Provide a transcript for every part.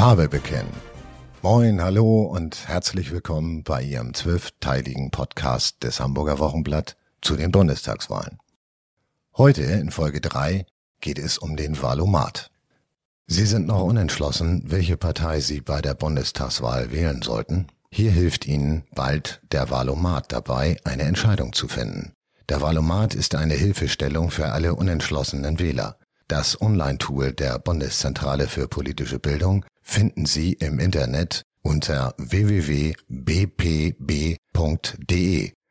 Farbe bekennen. Moin, hallo und herzlich willkommen bei Ihrem zwölfteiligen Podcast des Hamburger Wochenblatt zu den Bundestagswahlen. Heute in Folge 3 geht es um den Wahlomat. Sie sind noch unentschlossen, welche Partei Sie bei der Bundestagswahl wählen sollten. Hier hilft Ihnen bald der Wahlomat dabei, eine Entscheidung zu finden. Der Wahlomat ist eine Hilfestellung für alle unentschlossenen Wähler. Das Online-Tool der Bundeszentrale für politische Bildung finden Sie im Internet unter www.bpb.de.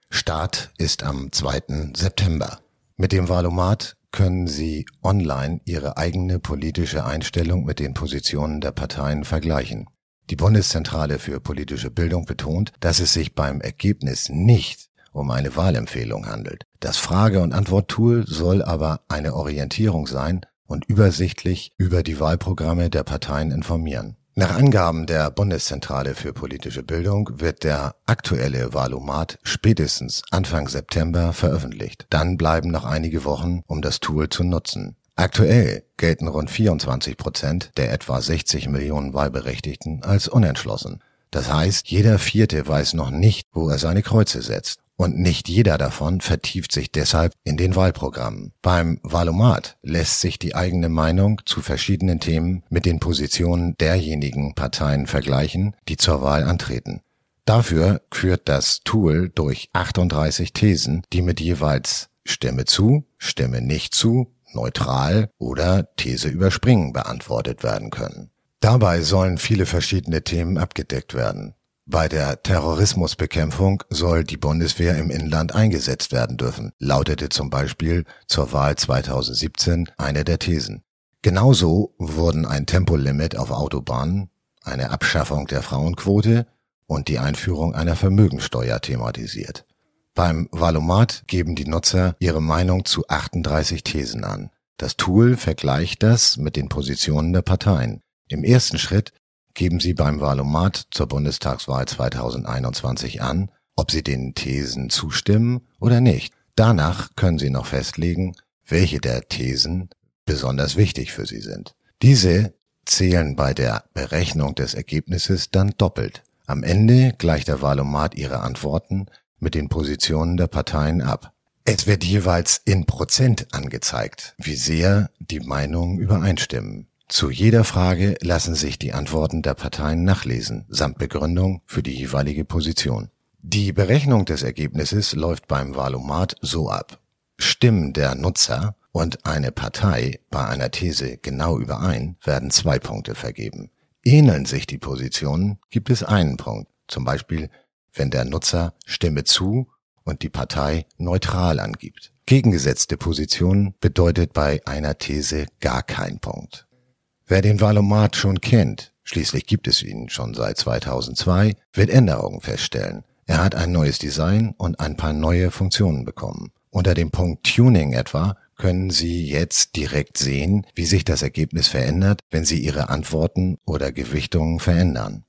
Start ist am 2. September. Mit dem Wahlomat können Sie online Ihre eigene politische Einstellung mit den Positionen der Parteien vergleichen. Die Bundeszentrale für politische Bildung betont, dass es sich beim Ergebnis nicht um eine Wahlempfehlung handelt. Das Frage- und Antwort-Tool soll aber eine Orientierung sein und übersichtlich über die Wahlprogramme der Parteien informieren. Nach Angaben der Bundeszentrale für politische Bildung wird der aktuelle Wahlomat spätestens Anfang September veröffentlicht. Dann bleiben noch einige Wochen, um das Tool zu nutzen. Aktuell gelten rund 24 Prozent der etwa 60 Millionen Wahlberechtigten als unentschlossen. Das heißt, jeder Vierte weiß noch nicht, wo er seine Kreuze setzt. Und nicht jeder davon vertieft sich deshalb in den Wahlprogrammen. Beim Wahlomat lässt sich die eigene Meinung zu verschiedenen Themen mit den Positionen derjenigen Parteien vergleichen, die zur Wahl antreten. Dafür führt das Tool durch 38 Thesen, die mit jeweils Stimme zu, Stimme nicht zu, neutral oder These überspringen beantwortet werden können. Dabei sollen viele verschiedene Themen abgedeckt werden. Bei der Terrorismusbekämpfung soll die Bundeswehr im Inland eingesetzt werden dürfen, lautete zum Beispiel zur Wahl 2017 eine der Thesen. Genauso wurden ein Tempolimit auf Autobahnen, eine Abschaffung der Frauenquote und die Einführung einer Vermögensteuer thematisiert. Beim Valomat geben die Nutzer ihre Meinung zu 38 Thesen an. Das Tool vergleicht das mit den Positionen der Parteien. Im ersten Schritt geben Sie beim Wahlomat zur Bundestagswahl 2021 an, ob Sie den Thesen zustimmen oder nicht. Danach können Sie noch festlegen, welche der Thesen besonders wichtig für Sie sind. Diese zählen bei der Berechnung des Ergebnisses dann doppelt. Am Ende gleicht der Wahlomat Ihre Antworten mit den Positionen der Parteien ab. Es wird jeweils in Prozent angezeigt, wie sehr die Meinungen übereinstimmen. Zu jeder Frage lassen sich die Antworten der Parteien nachlesen, samt Begründung für die jeweilige Position. Die Berechnung des Ergebnisses läuft beim Wahlomat so ab. Stimmen der Nutzer und eine Partei bei einer These genau überein, werden zwei Punkte vergeben. Ähneln sich die Positionen, gibt es einen Punkt, zum Beispiel wenn der Nutzer Stimme zu und die Partei neutral angibt. Gegengesetzte Position bedeutet bei einer These gar kein Punkt. Wer den Valomat schon kennt, schließlich gibt es ihn schon seit 2002, wird Änderungen feststellen. Er hat ein neues Design und ein paar neue Funktionen bekommen. Unter dem Punkt Tuning etwa können Sie jetzt direkt sehen, wie sich das Ergebnis verändert, wenn Sie Ihre Antworten oder Gewichtungen verändern.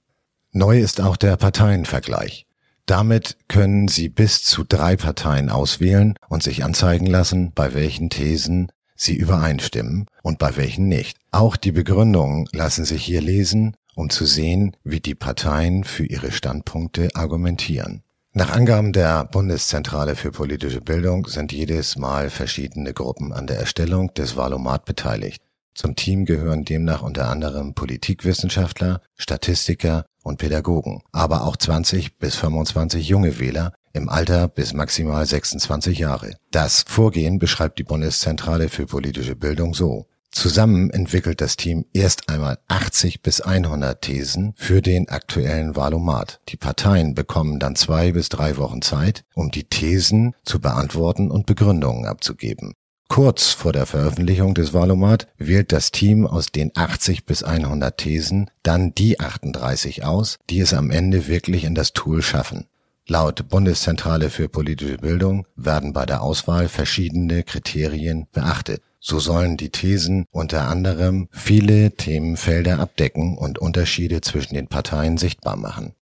Neu ist auch der Parteienvergleich. Damit können Sie bis zu drei Parteien auswählen und sich anzeigen lassen, bei welchen Thesen sie übereinstimmen und bei welchen nicht. Auch die Begründungen lassen sich hier lesen, um zu sehen, wie die Parteien für ihre Standpunkte argumentieren. Nach Angaben der Bundeszentrale für politische Bildung sind jedes Mal verschiedene Gruppen an der Erstellung des Wahlomat beteiligt. Zum Team gehören demnach unter anderem Politikwissenschaftler, Statistiker und Pädagogen, aber auch 20 bis 25 junge Wähler, im Alter bis maximal 26 Jahre. Das Vorgehen beschreibt die Bundeszentrale für politische Bildung so. Zusammen entwickelt das Team erst einmal 80 bis 100 Thesen für den aktuellen Wahlomat. Die Parteien bekommen dann zwei bis drei Wochen Zeit, um die Thesen zu beantworten und Begründungen abzugeben. Kurz vor der Veröffentlichung des Wahlomat wählt das Team aus den 80 bis 100 Thesen dann die 38 aus, die es am Ende wirklich in das Tool schaffen. Laut Bundeszentrale für politische Bildung werden bei der Auswahl verschiedene Kriterien beachtet. So sollen die Thesen unter anderem viele Themenfelder abdecken und Unterschiede zwischen den Parteien sichtbar machen.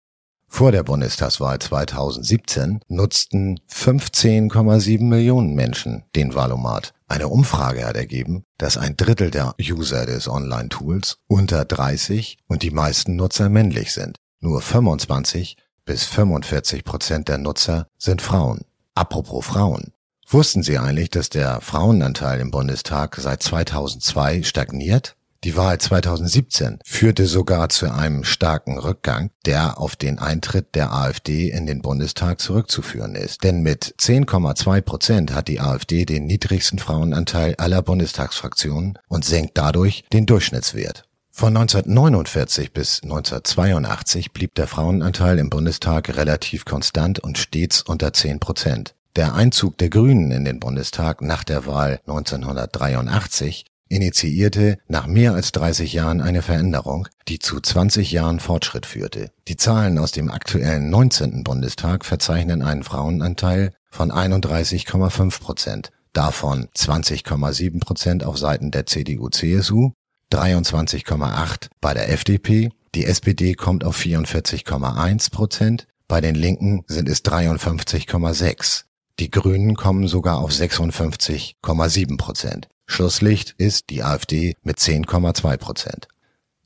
Vor der Bundestagswahl 2017 nutzten 15,7 Millionen Menschen den Wahlomat. Eine Umfrage hat ergeben, dass ein Drittel der User des Online-Tools unter 30 und die meisten Nutzer männlich sind. Nur 25 bis 45 Prozent der Nutzer sind Frauen. Apropos Frauen. Wussten Sie eigentlich, dass der Frauenanteil im Bundestag seit 2002 stagniert? Die Wahl 2017 führte sogar zu einem starken Rückgang, der auf den Eintritt der AfD in den Bundestag zurückzuführen ist. Denn mit 10,2 Prozent hat die AfD den niedrigsten Frauenanteil aller Bundestagsfraktionen und senkt dadurch den Durchschnittswert. Von 1949 bis 1982 blieb der Frauenanteil im Bundestag relativ konstant und stets unter 10 Prozent. Der Einzug der Grünen in den Bundestag nach der Wahl 1983 initiierte nach mehr als 30 Jahren eine Veränderung, die zu 20 Jahren Fortschritt führte. Die Zahlen aus dem aktuellen 19. Bundestag verzeichnen einen Frauenanteil von 31,5 Prozent, davon 20,7 Prozent auf Seiten der CDU-CSU 23,8 bei der FDP, die SPD kommt auf 44,1 Prozent, bei den Linken sind es 53,6. Die Grünen kommen sogar auf 56,7 Prozent. Schlusslicht ist die AfD mit 10,2 Prozent.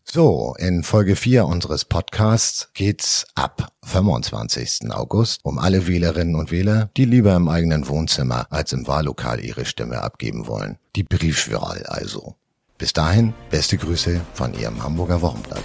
So, in Folge 4 unseres Podcasts geht's ab 25. August um alle Wählerinnen und Wähler, die lieber im eigenen Wohnzimmer als im Wahllokal ihre Stimme abgeben wollen. Die Briefwahl also. Bis dahin, beste Grüße von Ihrem Hamburger Wochenblatt.